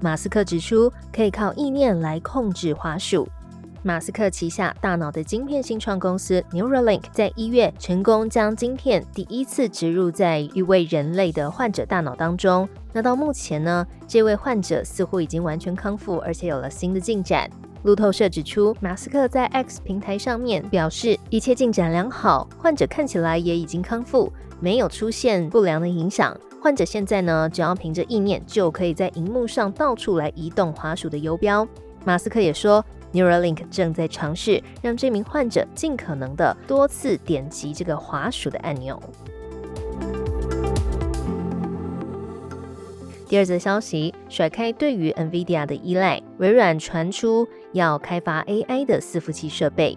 马斯克指出可以靠意念来控制滑鼠。马斯克旗下大脑的晶片新创公司 Neuralink 在一月成功将晶片第一次植入在一位人类的患者大脑当中。那到目前呢，这位患者似乎已经完全康复，而且有了新的进展。路透社指出，马斯克在 X 平台上面表示一切进展良好，患者看起来也已经康复，没有出现不良的影响。患者现在呢，只要凭着意念就可以在荧幕上到处来移动滑鼠的游标。马斯克也说，Neuralink 正在尝试让这名患者尽可能的多次点击这个滑鼠的按钮。第二则消息，甩开对于 NVIDIA 的依赖，微软传出要开发 AI 的伺服器设备。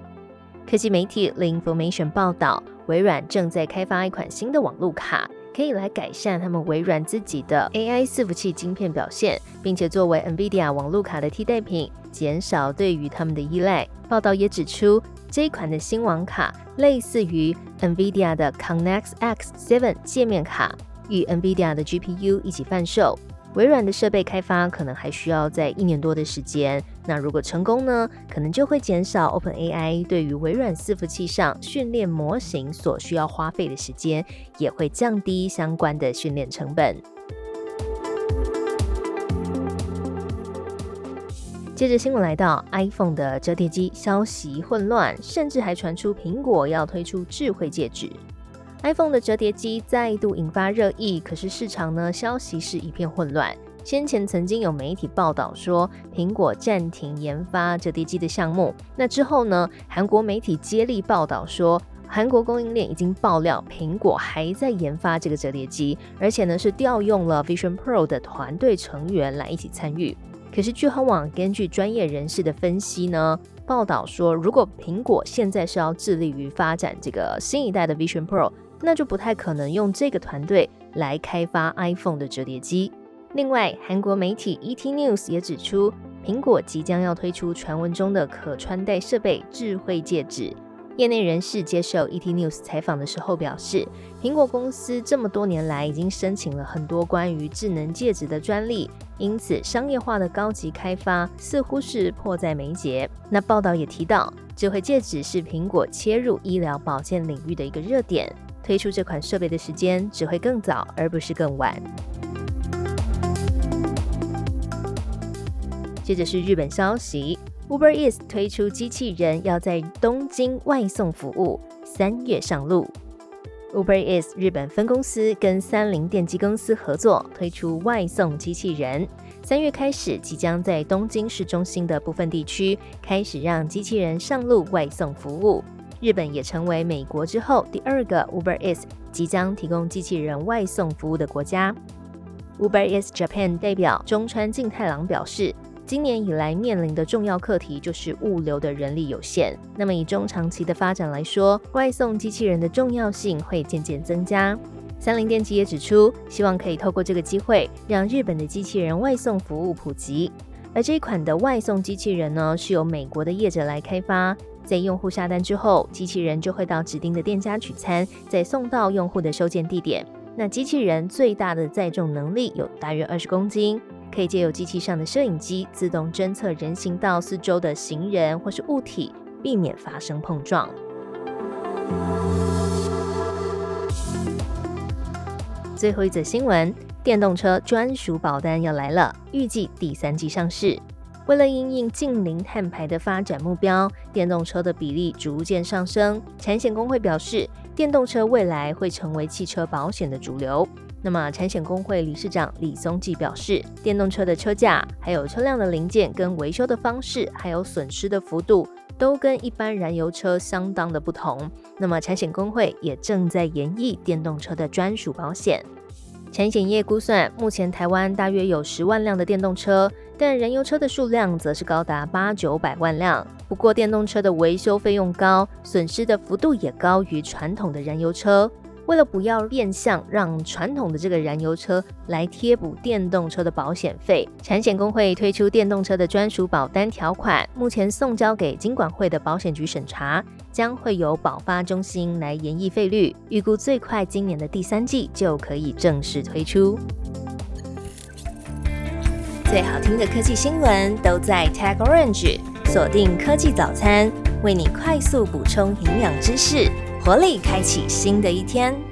科技媒体 The Information 报道，微软正在开发一款新的网络卡。可以来改善他们微软自己的 AI 伺服器晶片表现，并且作为 NVIDIA 网络卡的替代品，减少对于他们的依赖。报道也指出，这一款的新网卡类似于 NVIDIA 的 Connect X7 界面卡，与 NVIDIA 的 GPU 一起贩售。微软的设备开发可能还需要在一年多的时间。那如果成功呢？可能就会减少 OpenAI 对于微软伺服器上训练模型所需要花费的时间，也会降低相关的训练成本。接着新闻来到 iPhone 的折叠机消息混乱，甚至还传出苹果要推出智慧戒指。iPhone 的折叠机再度引发热议，可是市场呢消息是一片混乱。先前曾经有媒体报道说，苹果暂停研发折叠机的项目。那之后呢，韩国媒体接力报道说，韩国供应链已经爆料，苹果还在研发这个折叠机，而且呢是调用了 Vision Pro 的团队成员来一起参与。可是聚合网根据专业人士的分析呢，报道说，如果苹果现在是要致力于发展这个新一代的 Vision Pro。那就不太可能用这个团队来开发 iPhone 的折叠机。另外，韩国媒体 ET News 也指出，苹果即将要推出传闻中的可穿戴设备——智慧戒指。业内人士接受 ET News 采访的时候表示，苹果公司这么多年来已经申请了很多关于智能戒指的专利，因此商业化的高级开发似乎是迫在眉睫。那报道也提到，智慧戒指是苹果切入医疗保健领域的一个热点。推出这款设备的时间只会更早，而不是更晚。接着是日本消息，Uber Eats 推出机器人要在东京外送服务，三月上路。Uber Eats 日本分公司跟三菱电机公司合作推出外送机器人，三月开始即将在东京市中心的部分地区开始让机器人上路外送服务。日本也成为美国之后第二个 Uber Eats 即将提供机器人外送服务的国家。Uber Eats Japan 代表中川静太郎表示，今年以来面临的重要课题就是物流的人力有限。那么以中长期的发展来说，外送机器人的重要性会渐渐增加。三菱电机也指出，希望可以透过这个机会，让日本的机器人外送服务普及。而这一款的外送机器人呢，是由美国的业者来开发。在用户下单之后，机器人就会到指定的店家取餐，再送到用户的收件地点。那机器人最大的载重能力有大约二十公斤，可以借由机器上的摄影机自动侦测人行道四周的行人或是物体，避免发生碰撞。最后一则新闻：电动车专属保单要来了，预计第三季上市。为了应应近零碳排的发展目标，电动车的比例逐渐上升。产险工会表示，电动车未来会成为汽车保险的主流。那么，产险工会理事长李松记表示，电动车的车价、还有车辆的零件跟维修的方式，还有损失的幅度，都跟一般燃油车相当的不同。那么，产险工会也正在研议电动车的专属保险。产险业估算，目前台湾大约有十万辆的电动车。但燃油车的数量则是高达八九百万辆。不过，电动车的维修费用高，损失的幅度也高于传统的燃油车。为了不要变相让传统的这个燃油车来贴补电动车的保险费，产险工会推出电动车的专属保单条款，目前送交给金管会的保险局审查，将会由保发中心来研议费率，预估最快今年的第三季就可以正式推出。最好听的科技新闻都在 Tag Orange，锁定科技早餐，为你快速补充营养知识。活力开启新的一天。